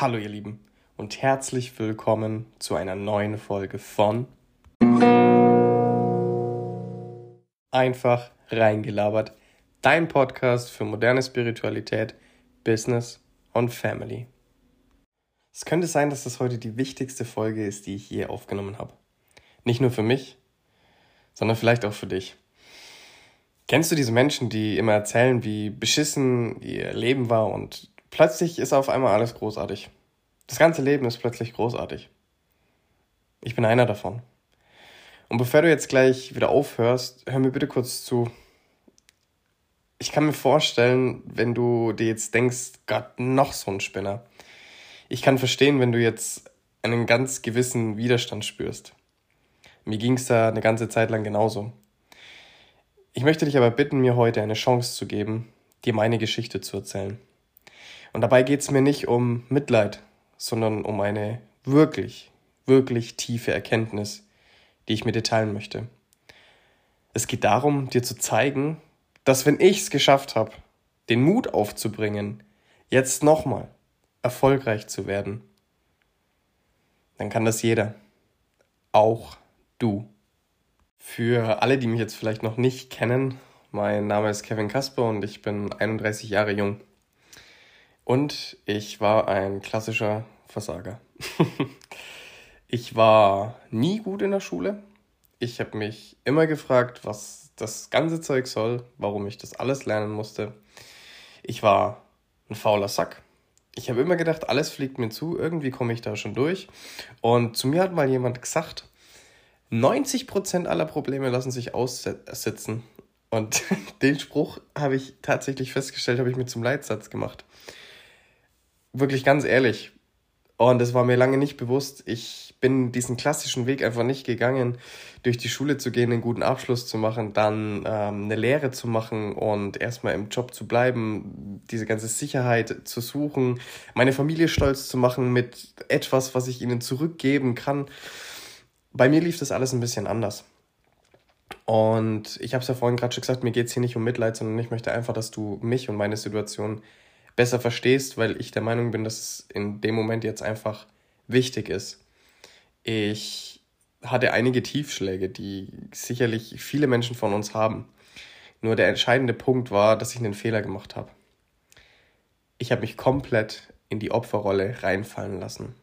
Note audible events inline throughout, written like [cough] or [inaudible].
Hallo ihr Lieben und herzlich willkommen zu einer neuen Folge von Einfach reingelabert, dein Podcast für moderne Spiritualität, Business und Family. Es könnte sein, dass das heute die wichtigste Folge ist, die ich je aufgenommen habe. Nicht nur für mich, sondern vielleicht auch für dich. Kennst du diese Menschen, die immer erzählen, wie beschissen ihr Leben war und plötzlich ist auf einmal alles großartig? Das ganze Leben ist plötzlich großartig. Ich bin einer davon. Und bevor du jetzt gleich wieder aufhörst, hör mir bitte kurz zu. Ich kann mir vorstellen, wenn du dir jetzt denkst, Gott, noch so ein Spinner. Ich kann verstehen, wenn du jetzt einen ganz gewissen Widerstand spürst. Mir ging es da eine ganze Zeit lang genauso. Ich möchte dich aber bitten, mir heute eine Chance zu geben, dir meine Geschichte zu erzählen. Und dabei geht es mir nicht um Mitleid, sondern um eine wirklich, wirklich tiefe Erkenntnis, die ich mit dir teilen möchte. Es geht darum, dir zu zeigen, dass wenn ich es geschafft habe, den Mut aufzubringen, jetzt nochmal erfolgreich zu werden, dann kann das jeder. Auch du. Für alle, die mich jetzt vielleicht noch nicht kennen, mein Name ist Kevin Kasper und ich bin 31 Jahre jung. Und ich war ein klassischer Versager. [laughs] ich war nie gut in der Schule. Ich habe mich immer gefragt, was das ganze Zeug soll, warum ich das alles lernen musste. Ich war ein fauler Sack. Ich habe immer gedacht, alles fliegt mir zu, irgendwie komme ich da schon durch. Und zu mir hat mal jemand gesagt, 90% aller Probleme lassen sich aussitzen. Und [laughs] den Spruch habe ich tatsächlich festgestellt, habe ich mir zum Leitsatz gemacht wirklich ganz ehrlich. Und es war mir lange nicht bewusst. Ich bin diesen klassischen Weg einfach nicht gegangen, durch die Schule zu gehen, einen guten Abschluss zu machen, dann ähm, eine Lehre zu machen und erstmal im Job zu bleiben, diese ganze Sicherheit zu suchen, meine Familie stolz zu machen mit etwas, was ich ihnen zurückgeben kann. Bei mir lief das alles ein bisschen anders. Und ich habe es ja vorhin gerade schon gesagt, mir geht es hier nicht um Mitleid, sondern ich möchte einfach, dass du mich und meine Situation besser verstehst, weil ich der Meinung bin, dass es in dem Moment jetzt einfach wichtig ist. Ich hatte einige Tiefschläge, die sicherlich viele Menschen von uns haben. Nur der entscheidende Punkt war, dass ich einen Fehler gemacht habe. Ich habe mich komplett in die Opferrolle reinfallen lassen.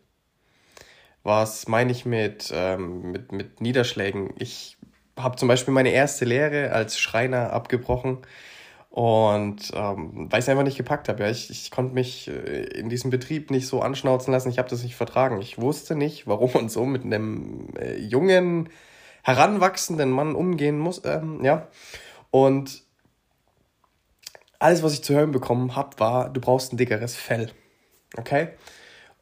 Was meine ich mit, ähm, mit, mit Niederschlägen? Ich habe zum Beispiel meine erste Lehre als Schreiner abgebrochen, und ähm, weil ich es einfach nicht gepackt habe. Ja. Ich, ich konnte mich äh, in diesem Betrieb nicht so anschnauzen lassen. Ich habe das nicht vertragen. Ich wusste nicht, warum man so mit einem äh, jungen, heranwachsenden Mann umgehen muss. Ähm, ja. Und alles, was ich zu hören bekommen habe, war, du brauchst ein dickeres Fell. Okay?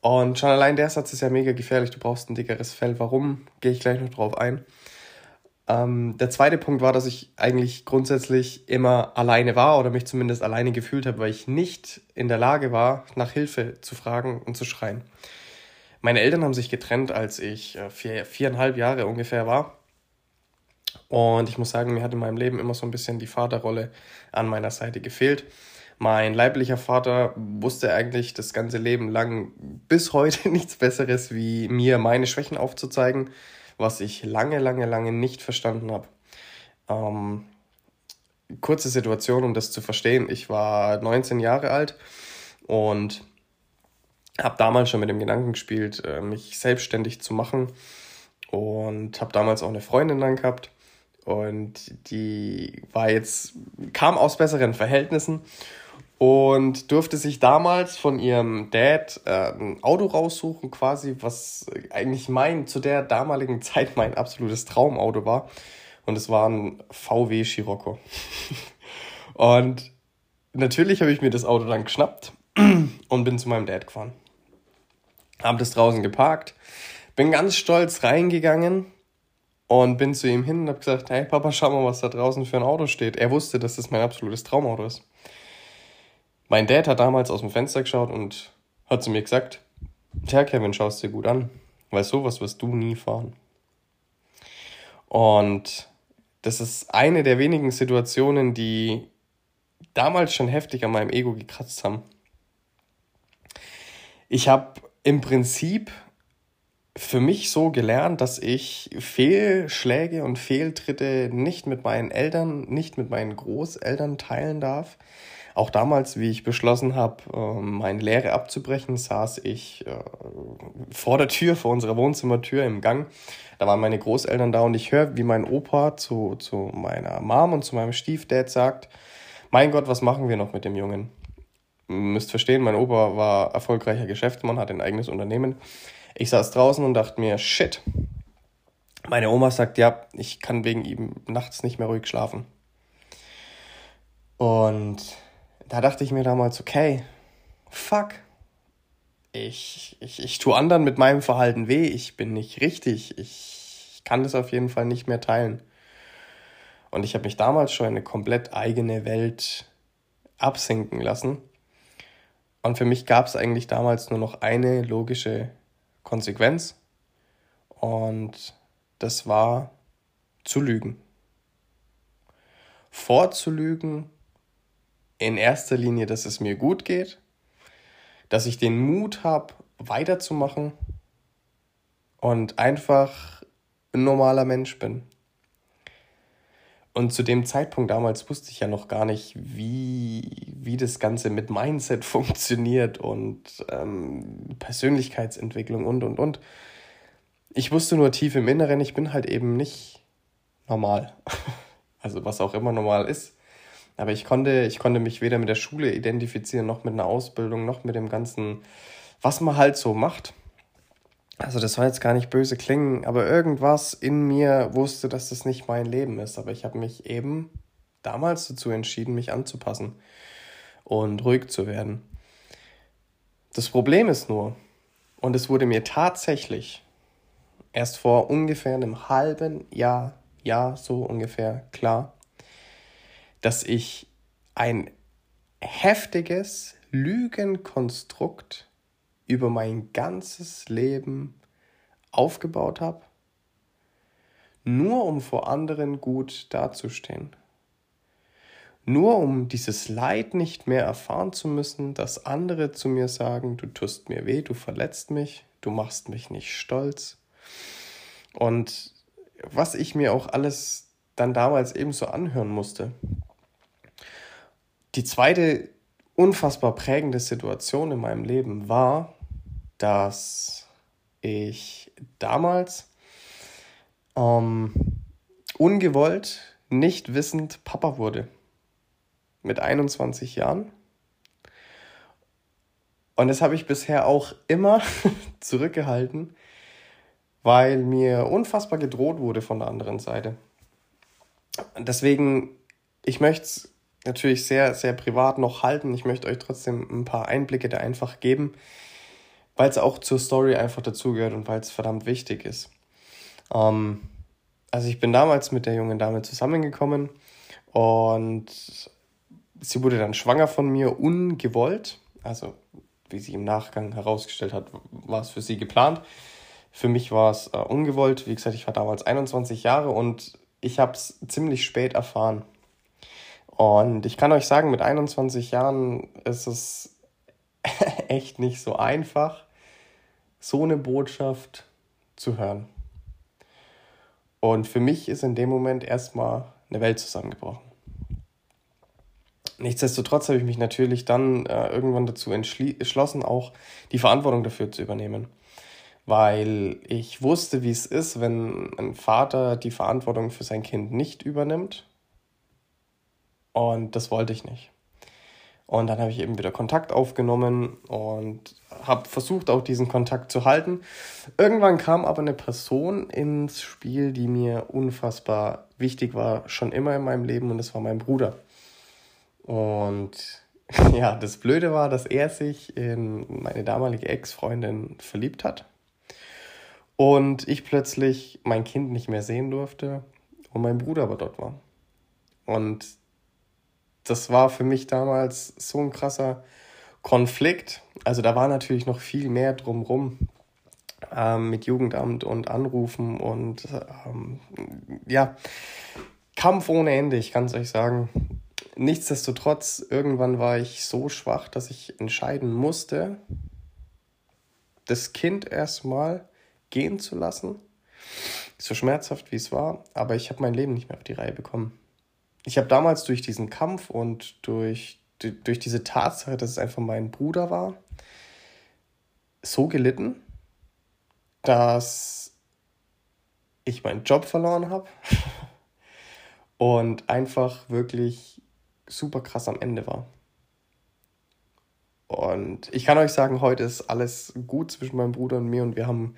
Und schon allein der Satz ist ja mega gefährlich. Du brauchst ein dickeres Fell. Warum? Gehe ich gleich noch drauf ein. Ähm, der zweite Punkt war, dass ich eigentlich grundsätzlich immer alleine war oder mich zumindest alleine gefühlt habe, weil ich nicht in der Lage war, nach Hilfe zu fragen und zu schreien. Meine Eltern haben sich getrennt, als ich äh, vier, viereinhalb Jahre ungefähr war. Und ich muss sagen, mir hat in meinem Leben immer so ein bisschen die Vaterrolle an meiner Seite gefehlt. Mein leiblicher Vater wusste eigentlich das ganze Leben lang bis heute [laughs] nichts Besseres, wie mir meine Schwächen aufzuzeigen was ich lange, lange, lange nicht verstanden habe. Ähm, kurze Situation, um das zu verstehen. Ich war 19 Jahre alt und habe damals schon mit dem Gedanken gespielt, äh, mich selbstständig zu machen und habe damals auch eine Freundin dann gehabt und die war jetzt kam aus besseren Verhältnissen und durfte sich damals von ihrem Dad äh, ein Auto raussuchen, quasi, was eigentlich mein, zu der damaligen [laughs] Zeit mein absolutes Traumauto war. Und es war ein VW Scirocco. [laughs] und natürlich habe ich mir das Auto dann geschnappt [clears throat] und bin zu meinem Dad gefahren. Habe das draußen geparkt, bin ganz stolz reingegangen und bin zu ihm hin und habe gesagt, hey Papa, schau mal, was da draußen für ein Auto steht. Er wusste, dass das mein absolutes Traumauto ist. Mein Dad hat damals aus dem Fenster geschaut und hat zu mir gesagt, Tja, Kevin, schaust dir gut an, weil sowas wirst du nie fahren. Und das ist eine der wenigen Situationen, die damals schon heftig an meinem Ego gekratzt haben. Ich habe im Prinzip für mich so gelernt, dass ich Fehlschläge und Fehltritte nicht mit meinen Eltern, nicht mit meinen Großeltern teilen darf. Auch damals, wie ich beschlossen habe, ähm, meine Lehre abzubrechen, saß ich äh, vor der Tür, vor unserer Wohnzimmertür im Gang. Da waren meine Großeltern da und ich höre, wie mein Opa zu, zu meiner Mom und zu meinem Stiefdad sagt, mein Gott, was machen wir noch mit dem Jungen? Müsst verstehen, mein Opa war erfolgreicher Geschäftsmann, hat ein eigenes Unternehmen. Ich saß draußen und dachte mir, shit. Meine Oma sagt, ja, ich kann wegen ihm nachts nicht mehr ruhig schlafen. Und da dachte ich mir damals, okay, fuck. Ich, ich, ich tue anderen mit meinem Verhalten weh. Ich bin nicht richtig. Ich kann das auf jeden Fall nicht mehr teilen. Und ich habe mich damals schon in eine komplett eigene Welt absinken lassen. Und für mich gab es eigentlich damals nur noch eine logische Konsequenz und das war zu lügen. Vorzulügen in erster Linie, dass es mir gut geht, dass ich den Mut habe, weiterzumachen und einfach ein normaler Mensch bin. Und zu dem Zeitpunkt damals wusste ich ja noch gar nicht, wie, wie das Ganze mit Mindset [laughs] funktioniert und ähm, Persönlichkeitsentwicklung und, und, und. Ich wusste nur tief im Inneren, ich bin halt eben nicht normal. [laughs] Also was auch immer normal ist. Aber ich konnte, ich konnte mich weder mit der Schule identifizieren, noch mit einer Ausbildung, noch mit dem Ganzen, was man halt so macht also das soll jetzt gar nicht böse klingen, aber irgendwas in mir wusste, dass das nicht mein Leben ist. Aber ich habe mich eben damals dazu entschieden, mich anzupassen und ruhig zu werden. Das Problem ist nur, und es wurde mir tatsächlich erst vor ungefähr einem halben Jahr, ja, so ungefähr klar, dass ich ein heftiges Lügenkonstrukt über mein ganzes Leben aufgebaut habe, nur um vor anderen gut dazustehen. Nur um dieses Leid nicht mehr erfahren zu müssen, dass andere zu mir sagen, du tust mir weh, du verletzt mich, du machst mich nicht stolz. Und was ich mir auch alles dann damals ebenso anhören musste. Die zweite unfassbar prägende Situation in meinem Leben war, dass ich damals ähm, ungewollt, nicht wissend Papa wurde. Mit 21 Jahren. Und das habe ich bisher auch immer [laughs] zurückgehalten, weil mir unfassbar gedroht wurde von der anderen Seite. Deswegen, ich möchte es natürlich sehr, sehr privat noch halten. Ich möchte euch trotzdem ein paar Einblicke da einfach geben, weil es auch zur Story einfach dazugehört und weil es verdammt wichtig ist. Ähm, also ich bin damals mit der jungen Dame zusammengekommen und sie wurde dann schwanger von mir ungewollt. Also wie sie im Nachgang herausgestellt hat, war es für sie geplant. Für mich war es äh, ungewollt. Wie gesagt, ich war damals 21 Jahre und ich habe es ziemlich spät erfahren. Und ich kann euch sagen, mit 21 Jahren ist es [laughs] echt nicht so einfach, so eine Botschaft zu hören. Und für mich ist in dem Moment erstmal eine Welt zusammengebrochen. Nichtsdestotrotz habe ich mich natürlich dann äh, irgendwann dazu entschlossen, auch die Verantwortung dafür zu übernehmen. Weil ich wusste, wie es ist, wenn ein Vater die Verantwortung für sein Kind nicht übernimmt und das wollte ich nicht. Und dann habe ich eben wieder Kontakt aufgenommen und habe versucht, auch diesen Kontakt zu halten. Irgendwann kam aber eine Person ins Spiel, die mir unfassbar wichtig war, schon immer in meinem Leben, und das war mein Bruder. Und [laughs] ja, das Blöde war, dass er sich in meine damalige Ex-Freundin verliebt hat. Und ich plötzlich mein Kind nicht mehr sehen durfte und mein Bruder aber dort war. Und das war für mich damals so ein krasser Konflikt. Also da war natürlich noch viel mehr drumrum ähm, mit Jugendamt und Anrufen und ähm, ja, Kampf ohne Ende, ich kann es euch sagen. Nichtsdestotrotz, irgendwann war ich so schwach, dass ich entscheiden musste, das Kind erstmal gehen zu lassen. So schmerzhaft wie es war, aber ich habe mein Leben nicht mehr auf die Reihe bekommen. Ich habe damals durch diesen Kampf und durch, durch diese Tatsache, dass es einfach mein Bruder war, so gelitten, dass ich meinen Job verloren habe [laughs] und einfach wirklich super krass am Ende war. Und ich kann euch sagen, heute ist alles gut zwischen meinem Bruder und mir und wir haben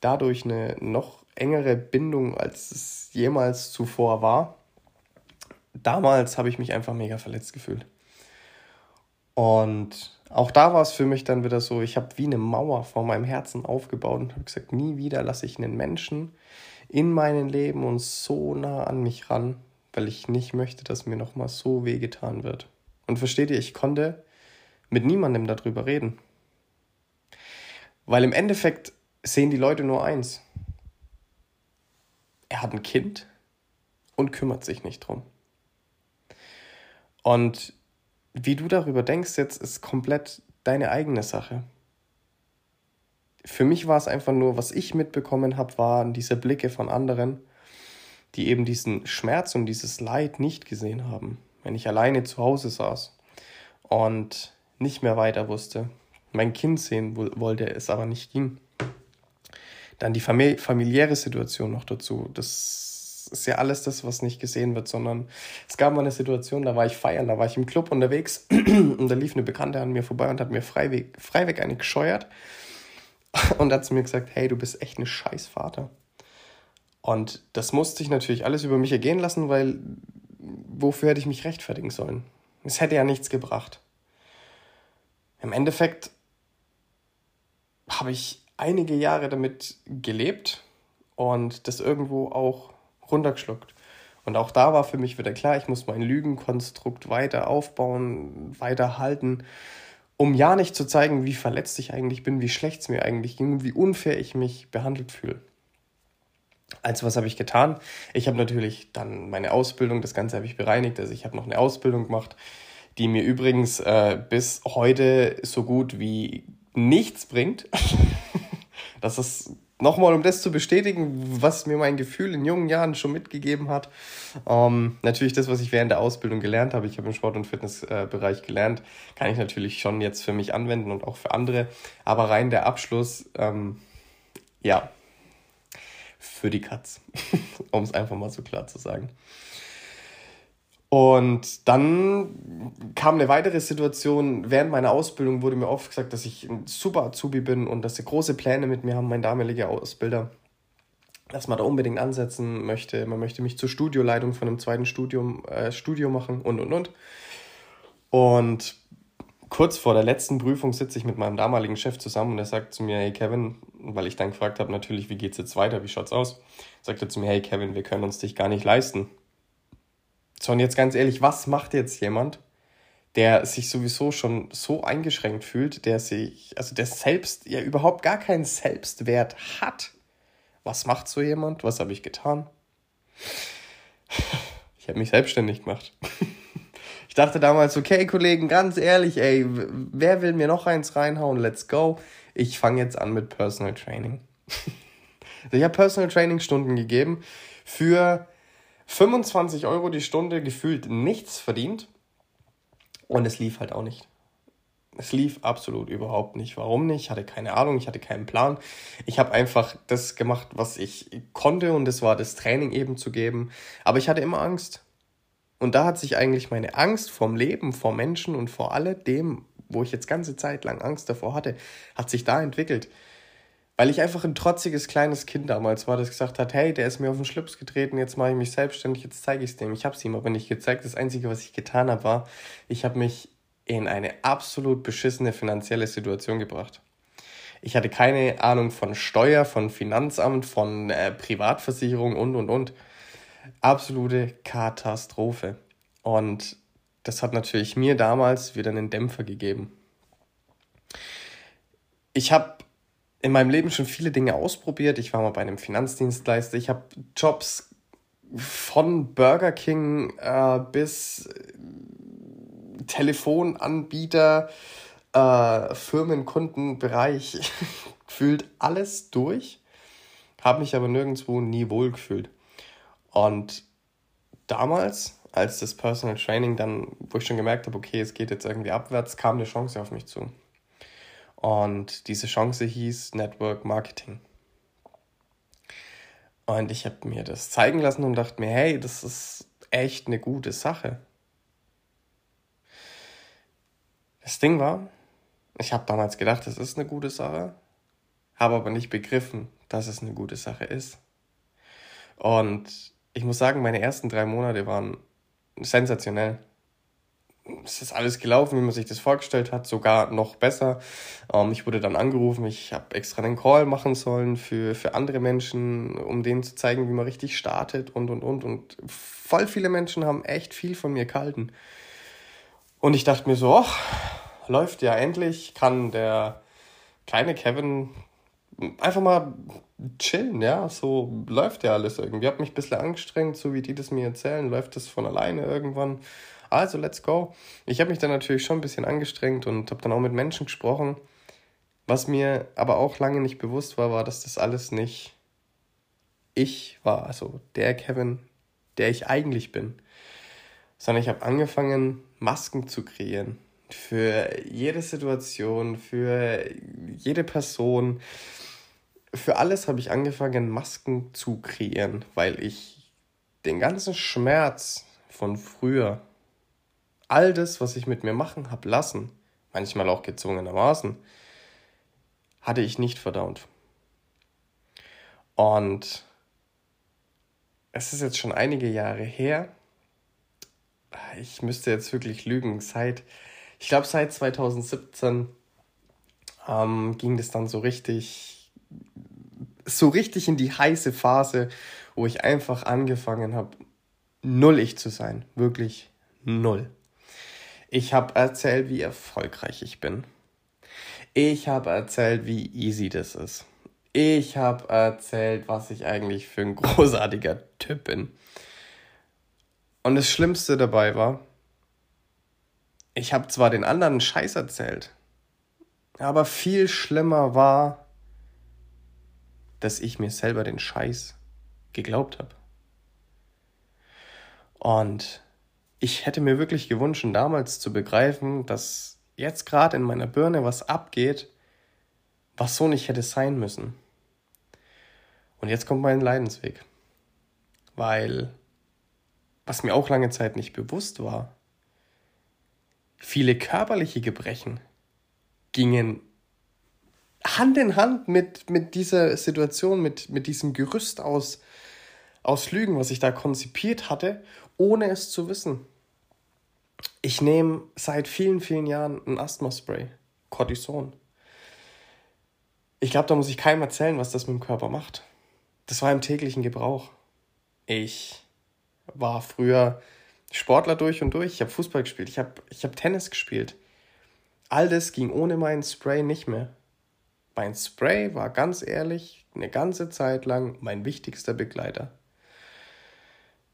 dadurch eine noch engere Bindung, als es jemals zuvor war. Damals habe ich mich einfach mega verletzt gefühlt. Und auch da war es für mich dann wieder so, ich habe wie eine Mauer vor meinem Herzen aufgebaut und habe gesagt, nie wieder lasse ich einen Menschen in meinem Leben und so nah an mich ran, weil ich nicht möchte, dass mir nochmal so wehgetan wird. Und versteht ihr, ich konnte mit niemandem darüber reden. Weil im Endeffekt sehen die Leute nur eins. Er hat ein Kind und kümmert sich nicht drum. Und wie du darüber denkst jetzt, ist komplett deine eigene Sache. Für mich war es einfach nur, was ich mitbekommen habe, waren diese Blicke von anderen, die eben diesen Schmerz und dieses Leid nicht gesehen haben, wenn ich alleine zu Hause saß und nicht mehr weiter wusste, mein Kind sehen wollte, es aber nicht ging. Dann die familiäre Situation noch dazu. Das ist ja alles das, was nicht gesehen wird, sondern es gab mal eine Situation, da war ich feiern, da war ich im Club unterwegs [clears throat] und da lief eine Bekannte an mir vorbei und hat mir freiweg, freiweg eine gescheuert und hat zu mir gesagt, hey, du bist echt ein scheiß Vater. Und das musste ich natürlich alles über mich ergehen lassen, weil wofür hätte ich mich rechtfertigen sollen? Es hätte ja nichts gebracht. Im Endeffekt habe ich einige Jahre damit gelebt und das irgendwo auch runtergeschluckt. Und auch da war für mich wieder klar, ich muss mein Lügenkonstrukt weiter aufbauen, weiter halten, um ja nicht zu zeigen, wie verletzt ich eigentlich bin, wie schlecht es mir eigentlich ging, wie unfair ich mich behandelt fühle. Also was habe ich getan? Ich habe natürlich dann meine Ausbildung, das Ganze habe ich bereinigt, also ich habe noch eine Ausbildung gemacht die mir übrigens äh, bis heute so gut wie nichts bringt. [laughs] das ist nochmal, um das zu bestätigen, was mir mein Gefühl in jungen Jahren schon mitgegeben hat. Ähm, natürlich das, was ich während der Ausbildung gelernt habe. Ich habe im Sport- und Fitnessbereich äh, gelernt, kann ich natürlich schon jetzt für mich anwenden und auch für andere. Aber rein der Abschluss, ähm, ja, für die Katz, [laughs] um es einfach mal so klar zu sagen. Und dann kam eine weitere Situation. Während meiner Ausbildung wurde mir oft gesagt, dass ich ein super Azubi bin und dass sie große Pläne mit mir haben, mein damaliger Ausbilder, dass man da unbedingt ansetzen möchte. Man möchte mich zur Studioleitung von einem zweiten Studium, äh, Studio machen und und und. Und kurz vor der letzten Prüfung sitze ich mit meinem damaligen Chef zusammen und er sagt zu mir, hey Kevin, weil ich dann gefragt habe, natürlich, wie geht's jetzt weiter, wie schaut's aus? Sagt er zu mir, hey Kevin, wir können uns dich gar nicht leisten. So, und jetzt ganz ehrlich, was macht jetzt jemand, der sich sowieso schon so eingeschränkt fühlt, der sich, also der selbst ja überhaupt gar keinen Selbstwert hat? Was macht so jemand? Was habe ich getan? Ich habe mich selbstständig gemacht. [laughs] Ich dachte damals, okay, Kollegen, ganz ehrlich, ey, wer will mir noch eins reinhauen? Let's go. Ich fange jetzt an mit Personal Training. [laughs] Ich habe Personal Training Stunden gegeben für 25 Euro die Stunde gefühlt nichts verdient. Und es lief halt auch nicht. Es lief absolut überhaupt nicht. Warum nicht? Ich hatte keine Ahnung, ich hatte keinen Plan. Ich habe einfach das gemacht, was ich konnte und das war das Training eben zu geben. Aber ich hatte immer Angst. Und da hat sich eigentlich meine Angst vom Leben, vor Menschen und vor alledem, wo ich jetzt ganze Zeit lang Angst davor hatte, hat sich da entwickelt. Weil ich einfach ein trotziges kleines Kind damals war, das gesagt hat, hey, der ist mir auf den Schlips getreten, jetzt mache ich mich selbstständig, jetzt zeige ich es dem. Ich habe es ihm aber nicht gezeigt. Das Einzige, was ich getan habe, war, ich habe mich in eine absolut beschissene finanzielle Situation gebracht. Ich hatte keine Ahnung von Steuer, von Finanzamt, von äh, Privatversicherung und, und, und. Absolute Katastrophe. Und das hat natürlich mir damals wieder einen Dämpfer gegeben. Ich habe in meinem Leben schon viele Dinge ausprobiert. Ich war mal bei einem Finanzdienstleister. Ich habe Jobs von Burger King äh, bis Telefonanbieter, äh, Firmenkundenbereich [laughs] gefühlt alles durch, habe mich aber nirgendwo nie wohl gefühlt. Und damals, als das Personal Training dann, wo ich schon gemerkt habe, okay, es geht jetzt irgendwie abwärts, kam eine Chance auf mich zu. Und diese Chance hieß Network Marketing. Und ich habe mir das zeigen lassen und dachte mir, hey, das ist echt eine gute Sache. Das Ding war, ich habe damals gedacht, das ist eine gute Sache, habe aber nicht begriffen, dass es eine gute Sache ist. Und ich muss sagen, meine ersten drei Monate waren sensationell. Es ist alles gelaufen, wie man sich das vorgestellt hat, sogar noch besser. Ähm, ich wurde dann angerufen, ich habe extra einen Call machen sollen für, für andere Menschen, um denen zu zeigen, wie man richtig startet und und und. Und voll viele Menschen haben echt viel von mir gehalten. Und ich dachte mir so, ach, läuft ja endlich, kann der kleine Kevin einfach mal chillen, ja, so läuft ja alles irgendwie. Ich habe mich ein bisschen angestrengt, so wie die das mir erzählen, läuft das von alleine irgendwann. Also, let's go. Ich habe mich dann natürlich schon ein bisschen angestrengt und habe dann auch mit Menschen gesprochen. Was mir aber auch lange nicht bewusst war, war, dass das alles nicht ich war, also der Kevin, der ich eigentlich bin, sondern ich habe angefangen, Masken zu kreieren für jede Situation, für jede Person. Für alles habe ich angefangen, Masken zu kreieren, weil ich den ganzen Schmerz von früher, all das, was ich mit mir machen habe lassen, manchmal auch gezwungenermaßen, hatte ich nicht verdaut. Und es ist jetzt schon einige Jahre her. Ich müsste jetzt wirklich lügen, seit ich glaube, seit 2017 ähm, ging das dann so richtig, so richtig in die heiße Phase, wo ich einfach angefangen habe, null ich zu sein. Wirklich null. Ich habe erzählt, wie erfolgreich ich bin. Ich habe erzählt, wie easy das ist. Ich habe erzählt, was ich eigentlich für ein [laughs] großartiger Typ bin. Und das Schlimmste dabei war, ich habe zwar den anderen Scheiß erzählt, aber viel schlimmer war, dass ich mir selber den Scheiß geglaubt habe. Und ich hätte mir wirklich gewünscht, damals zu begreifen, dass jetzt gerade in meiner Birne was abgeht, was so nicht hätte sein müssen. Und jetzt kommt mein Leidensweg. Weil, was mir auch lange Zeit nicht bewusst war, Viele körperliche Gebrechen gingen Hand in Hand mit, mit dieser Situation, mit, mit diesem Gerüst aus, aus Lügen, was ich da konzipiert hatte, ohne es zu wissen. Ich nehme seit vielen, vielen Jahren ein Asthma-Spray, Cortison. Ich glaube, da muss ich keinem erzählen, was das mit dem Körper macht. Das war im täglichen Gebrauch. Ich war früher Sportler durch und durch. Ich habe Fußball gespielt, ich habe ich hab Tennis gespielt. All das ging ohne meinen Spray nicht mehr. Mein Spray war ganz ehrlich eine ganze Zeit lang mein wichtigster Begleiter.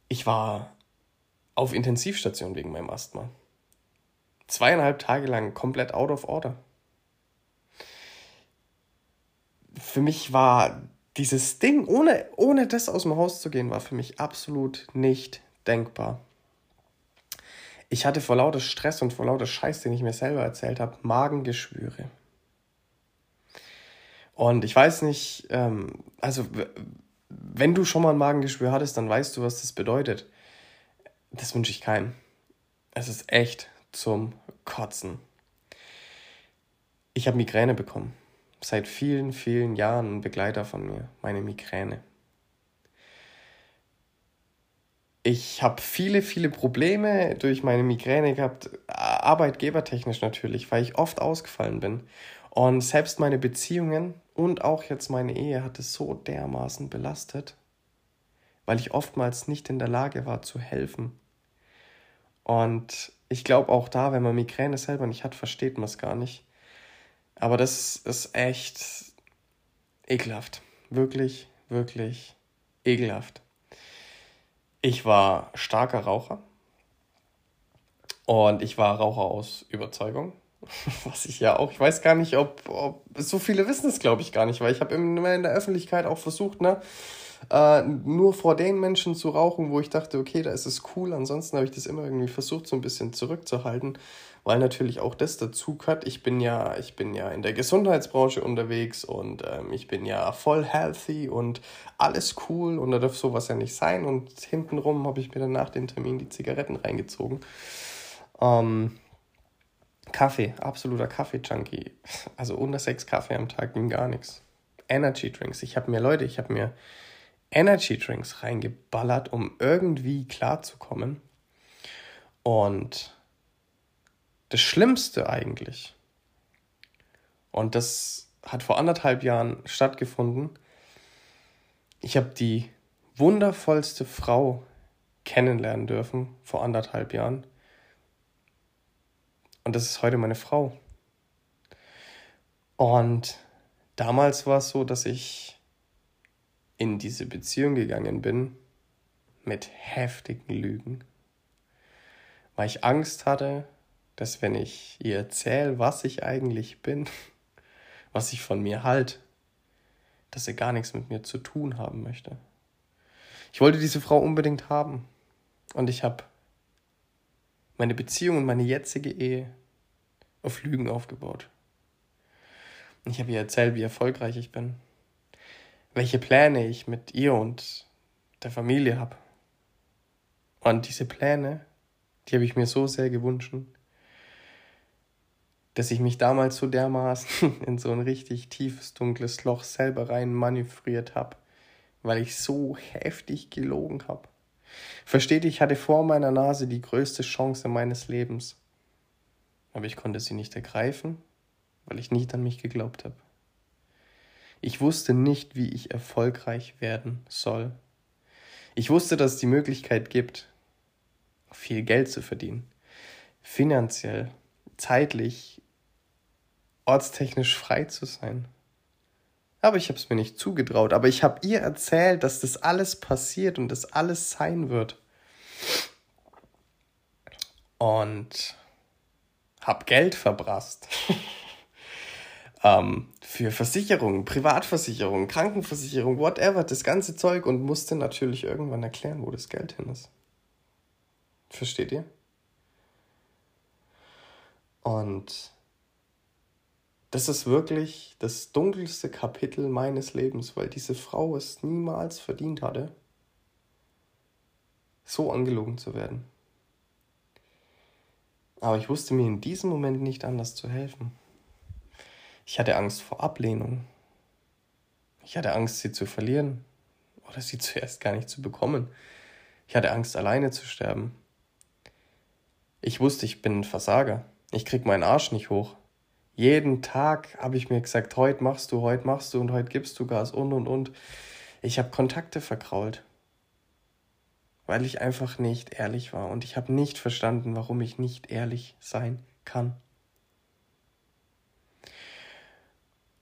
Ich war auf Intensivstation wegen meinem Asthma. Zweieinhalb Tage lang komplett out of order. Für mich war dieses Ding, ohne, ohne das aus dem Haus zu gehen, war für mich absolut nicht denkbar ich hatte vor lauter Stress und vor lauter Scheiß, den ich mir selber erzählt habe, Magengeschwüre. Und ich weiß nicht, ähm, also wenn du schon mal ein Magengeschwür hattest, dann weißt du, was das bedeutet. Das wünsche ich keinem. Es ist echt zum Kotzen. Ich habe Migräne bekommen. Seit vielen, vielen Jahren ein Begleiter von mir, meine Migräne. ich habe viele, viele Probleme durch meine Migräne gehabt, arbeitgebertechnisch natürlich, weil ich oft ausgefallen bin. Und selbst meine Beziehungen und auch jetzt meine Ehe hat es so dermaßen belastet, weil ich oftmals nicht in der Lage war zu helfen. Und ich glaube auch da, wenn man Migräne selber nicht hat, versteht man es gar nicht. Aber das ist echt ekelhaft. Wirklich, wirklich ekelhaft. Ich war starker Raucher und ich war Raucher aus Überzeugung. [laughs] Was ich ja auch, ich weiß gar nicht, ob, ob so viele wissen es, glaube ich, gar nicht, weil ich habe immer in der Öffentlichkeit auch versucht, ne, äh, nur vor den Menschen zu rauchen, wo ich dachte, okay, da ist es cool. Ansonsten habe ich das immer irgendwie versucht, so ein bisschen zurückzuhalten, weil natürlich auch das dazu gehört. Ich bin ja, ich bin ja in der Gesundheitsbranche unterwegs und ähm, ich bin ja voll healthy und alles cool und da darf sowas ja nicht sein. Und hintenrum habe ich mir dann nach dem Termin die Zigaretten reingezogen. Ähm, Kaffee, absoluter Kaffee-Junkie. Also unter sechs Kaffee am Tag ging gar nichts. Energy Drinks. Ich habe mir, Leute, ich habe mir Energy Drinks reingeballert, um irgendwie klarzukommen. Und das Schlimmste eigentlich, und das hat vor anderthalb Jahren stattgefunden, ich habe die wundervollste Frau kennenlernen dürfen vor anderthalb Jahren. Und das ist heute meine Frau. Und damals war es so, dass ich in diese Beziehung gegangen bin mit heftigen Lügen, weil ich Angst hatte, dass wenn ich ihr erzähle, was ich eigentlich bin, [laughs] was ich von mir halt, dass sie gar nichts mit mir zu tun haben möchte. Ich wollte diese Frau unbedingt haben und ich habe meine Beziehung und meine jetzige Ehe auf Lügen aufgebaut. Ich habe ihr erzählt, wie erfolgreich ich bin, welche Pläne ich mit ihr und der Familie habe. Und diese Pläne, die habe ich mir so sehr gewünscht, dass ich mich damals so dermaßen [laughs] in so ein richtig tiefes, dunkles Loch selber rein manövriert habe, weil ich so heftig gelogen habe. Versteht, ich hatte vor meiner Nase die größte Chance meines Lebens, aber ich konnte sie nicht ergreifen, weil ich nicht an mich geglaubt habe. Ich wusste nicht, wie ich erfolgreich werden soll. Ich wusste, dass es die Möglichkeit gibt, viel Geld zu verdienen. Finanziell, zeitlich, ortstechnisch frei zu sein. Aber ich habe es mir nicht zugetraut. Aber ich habe ihr erzählt, dass das alles passiert und das alles sein wird. Und habe Geld verbrasst. [laughs] ähm, für Versicherungen, Privatversicherungen, Krankenversicherung, whatever, das ganze Zeug und musste natürlich irgendwann erklären, wo das Geld hin ist. Versteht ihr? Und das ist wirklich das dunkelste Kapitel meines Lebens, weil diese Frau es niemals verdient hatte, so angelogen zu werden. Aber ich wusste mir in diesem Moment nicht anders zu helfen. Ich hatte Angst vor Ablehnung. Ich hatte Angst, sie zu verlieren oder sie [laughs] zuerst gar nicht zu bekommen. Ich hatte Angst, alleine zu sterben. Ich wusste, ich bin ein Versager. Ich krieg meinen Arsch nicht hoch. Jeden Tag habe ich mir gesagt, heute machst du, heute machst du und heute gibst du Gas und und und. Ich habe Kontakte verkrault, weil ich einfach nicht ehrlich war und ich habe nicht verstanden, warum ich nicht ehrlich sein kann.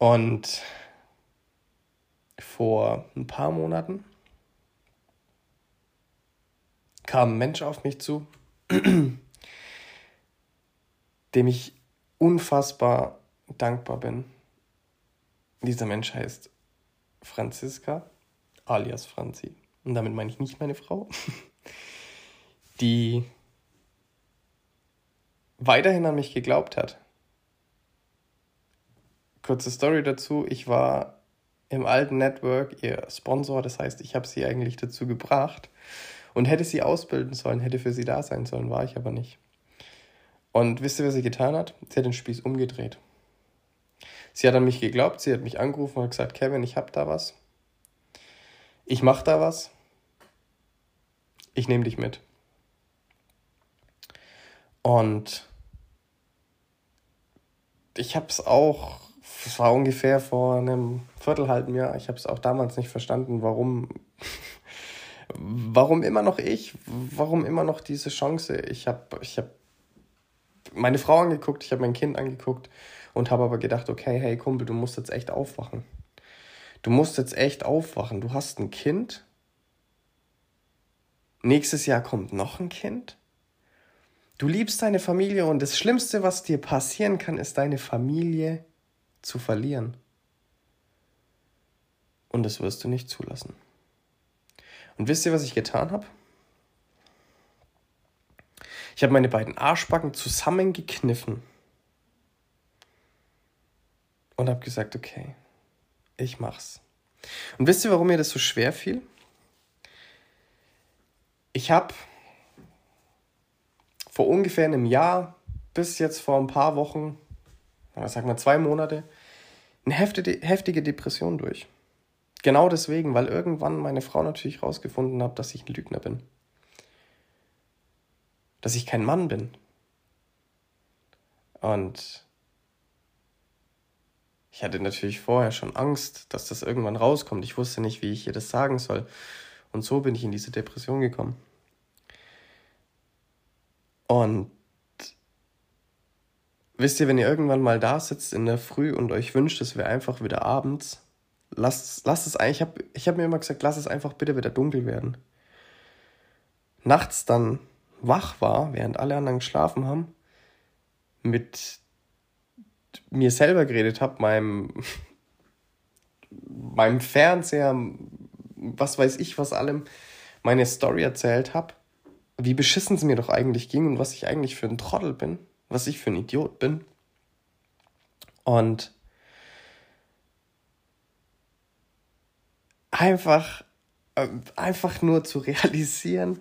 Und vor ein paar Monaten kam ein Mensch auf mich zu, [clears throat] dem ich unfassbar dankbar bin. Dieser Mensch heißt Franziska, alias Franzi. Und damit meine ich nicht meine Frau, [laughs] die weiterhin an mich geglaubt hat kurze Story dazu. Ich war im alten Network ihr Sponsor, das heißt, ich habe sie eigentlich dazu gebracht und hätte sie ausbilden sollen, hätte für sie da sein sollen, war ich aber nicht. Und wisst ihr, was sie getan hat? Sie hat den Spieß umgedreht. Sie hat an mich geglaubt, sie hat mich angerufen und gesagt, Kevin, ich habe da was. Ich mache da was. Ich nehme dich mit. Und ich habe es auch das war ungefähr vor einem Viertelhalben Jahr. Ich habe es auch damals nicht verstanden, warum, warum immer noch ich, warum immer noch diese Chance. Ich habe ich hab meine Frau angeguckt, ich habe mein Kind angeguckt und habe aber gedacht, okay, hey Kumpel, du musst jetzt echt aufwachen. Du musst jetzt echt aufwachen. Du hast ein Kind. Nächstes Jahr kommt noch ein Kind. Du liebst deine Familie und das Schlimmste, was dir passieren kann, ist deine Familie zu verlieren. Und das wirst du nicht zulassen. Und wisst ihr, was ich getan habe? Ich habe meine beiden Arschbacken zusammengekniffen und habe gesagt, okay, ich mach's. Und wisst ihr, warum mir das so schwer fiel? Ich habe vor ungefähr einem Jahr bis jetzt vor ein paar Wochen, oder sag mal zwei Monate, eine heftige Depression durch. Genau deswegen, weil irgendwann meine Frau natürlich rausgefunden hat, dass ich ein Lügner bin. Dass ich kein Mann bin. Und ich hatte natürlich vorher schon Angst, dass das irgendwann rauskommt. Ich wusste nicht, wie ich ihr das sagen soll. Und so bin ich in diese Depression gekommen. Und wisst ihr, wenn ihr irgendwann mal da sitzt in der Früh und euch wünscht, es wäre einfach wieder abends, lasst, lasst es eigentlich, ich habe ich hab mir immer gesagt, lass es einfach bitte wieder dunkel werden. Nachts dann wach war, während alle anderen geschlafen haben, mit mir selber geredet habe, meinem, [laughs] meinem Fernseher, was weiß ich, was allem, meine Story erzählt habe wie beschissen es mir doch eigentlich ging und was ich eigentlich für ein Trottel bin, was ich für ein Idiot bin. Und einfach, äh, einfach nur zu realisieren,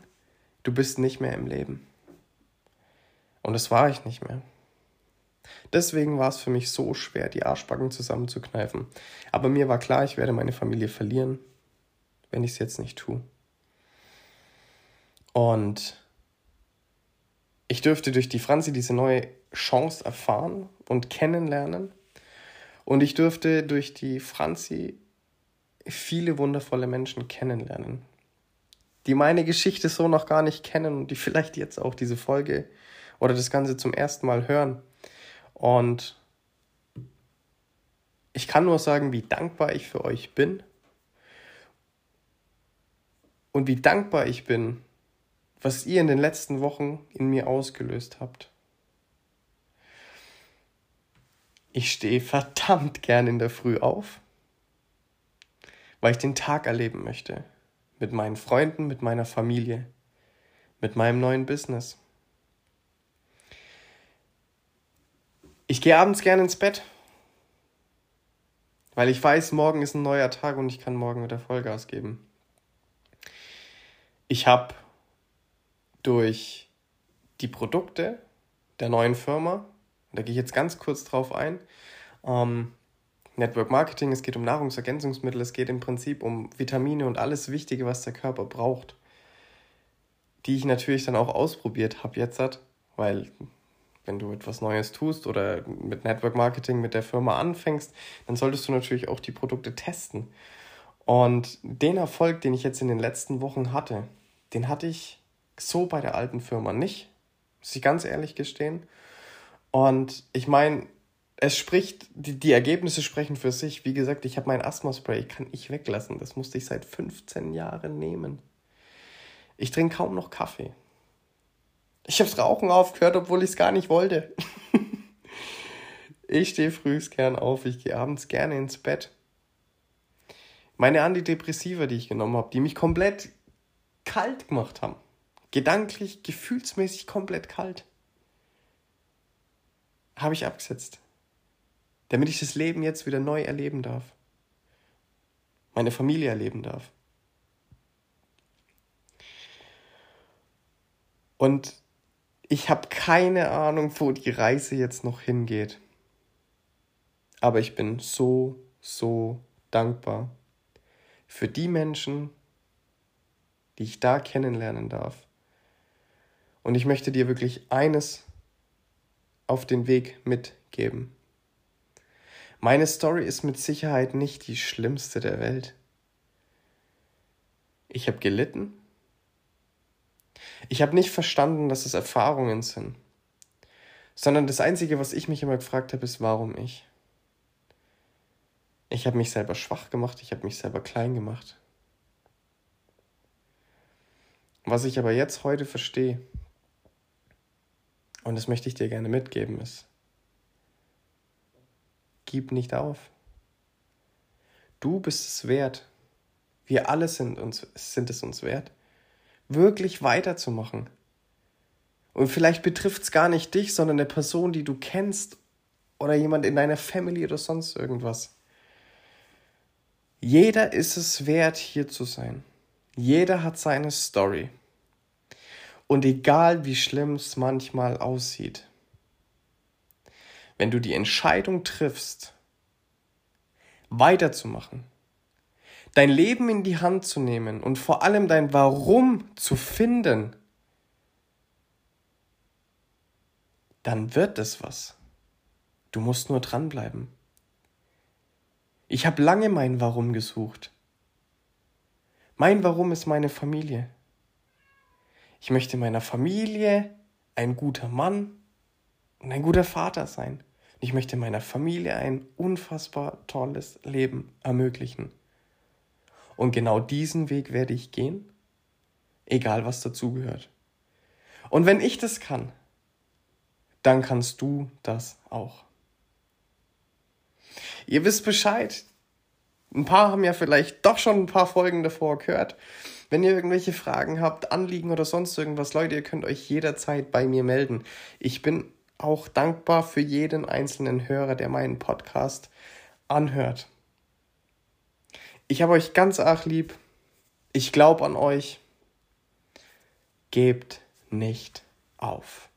du bist nicht mehr im Leben. Und das war ich nicht mehr. Deswegen war es für mich so schwer, die Arschbacken zusammenzukneifen. Aber mir war klar, ich werde meine Familie verlieren, wenn ich es jetzt nicht tue. Und ich dürfte durch die Franzi diese neue Chance erfahren und kennenlernen. Und ich dürfte durch die Franzi viele wundervolle Menschen kennenlernen, die meine Geschichte so noch gar nicht kennen und die vielleicht jetzt auch diese Folge oder das Ganze zum ersten Mal hören. Und ich kann nur sagen, wie dankbar ich für euch bin und wie dankbar ich bin, was ihr in den letzten Wochen in mir ausgelöst habt. Ich stehe verdammt gern in der Früh auf, weil ich den Tag erleben möchte. Mit meinen Freunden, mit meiner Familie, mit meinem neuen Business. Ich gehe abends gern ins Bett, weil ich weiß, morgen ist ein neuer Tag und ich kann morgen wieder Vollgas geben. Ich habe durch die Produkte der neuen Firma, da gehe ich jetzt ganz kurz drauf ein, ähm, Network Marketing, es geht um Nahrungsergänzungsmittel, es geht im Prinzip um Vitamine und alles Wichtige, was der Körper braucht, die ich natürlich dann auch ausprobiert habe jetzt, weil wenn du etwas Neues tust oder mit Network Marketing mit der Firma anfängst, dann solltest du natürlich auch die Produkte testen. Und den Erfolg, den ich jetzt in den letzten Wochen hatte, den hatte ich so bei der alten Firma nicht, muss ich ganz ehrlich gestehen. Und ich meine, es spricht, die, die Ergebnisse sprechen für sich. Wie gesagt, ich habe mein Asthma-Spray, kann ich weglassen. Das musste ich seit 15 Jahren nehmen. Ich trinke kaum noch Kaffee. Ich habe das Rauchen aufgehört, obwohl ich es gar nicht wollte. [laughs] ich stehe frühs gern auf, ich gehe abends gerne ins Bett. Meine Antidepressiva, die ich genommen habe, die mich komplett kalt gemacht haben, gedanklich, gefühlsmäßig komplett kalt. Habe ich abgesetzt. Damit ich das Leben jetzt wieder neu erleben darf. Meine Familie erleben darf. Und ich habe keine Ahnung, wo die Reise jetzt noch hingeht. Aber ich bin so, so dankbar für die Menschen, die ich da kennenlernen darf. Und ich möchte dir wirklich eines auf den Weg mitgeben. Meine Story ist mit Sicherheit nicht die schlimmste der Welt. Ich habe gelitten. Ich habe nicht verstanden, dass es Erfahrungen sind, sondern das Einzige, was ich mich immer gefragt habe, ist, warum ich. Ich habe mich selber schwach gemacht, ich habe mich selber klein gemacht. Was ich aber jetzt heute verstehe, und das möchte ich dir gerne mitgeben, ist, gib nicht auf. Du bist es wert. Wir alle sind, uns, sind es uns wert, wirklich weiterzumachen. Und vielleicht betrifft es gar nicht dich, sondern eine Person, die du kennst oder jemand in deiner Family oder sonst irgendwas. Jeder ist es wert, hier zu sein. Jeder hat seine Story. Und egal wie schlimm es manchmal aussieht, wenn du die Entscheidung triffst, weiterzumachen, dein Leben in die Hand zu nehmen und vor allem dein Warum zu finden, dann wird es was. Du musst nur dranbleiben. Ich habe lange mein Warum gesucht. Mein Warum ist meine Familie. Ich möchte meiner Familie ein guter Mann und ein guter Vater sein. Ich möchte meiner Familie ein unfassbar tolles Leben ermöglichen. Und genau diesen Weg werde ich gehen, egal was dazugehört. Und wenn ich das kann, dann kannst du das auch. Ihr wisst Bescheid. Ein paar haben ja vielleicht doch schon ein paar Folgen davor gehört. Wenn ihr irgendwelche Fragen habt, Anliegen oder sonst irgendwas, Leute, ihr könnt euch jederzeit bei mir melden. Ich bin auch dankbar für jeden einzelnen Hörer, der meinen Podcast anhört. Ich habe euch ganz arg lieb. Ich glaube an euch. Gebt nicht auf.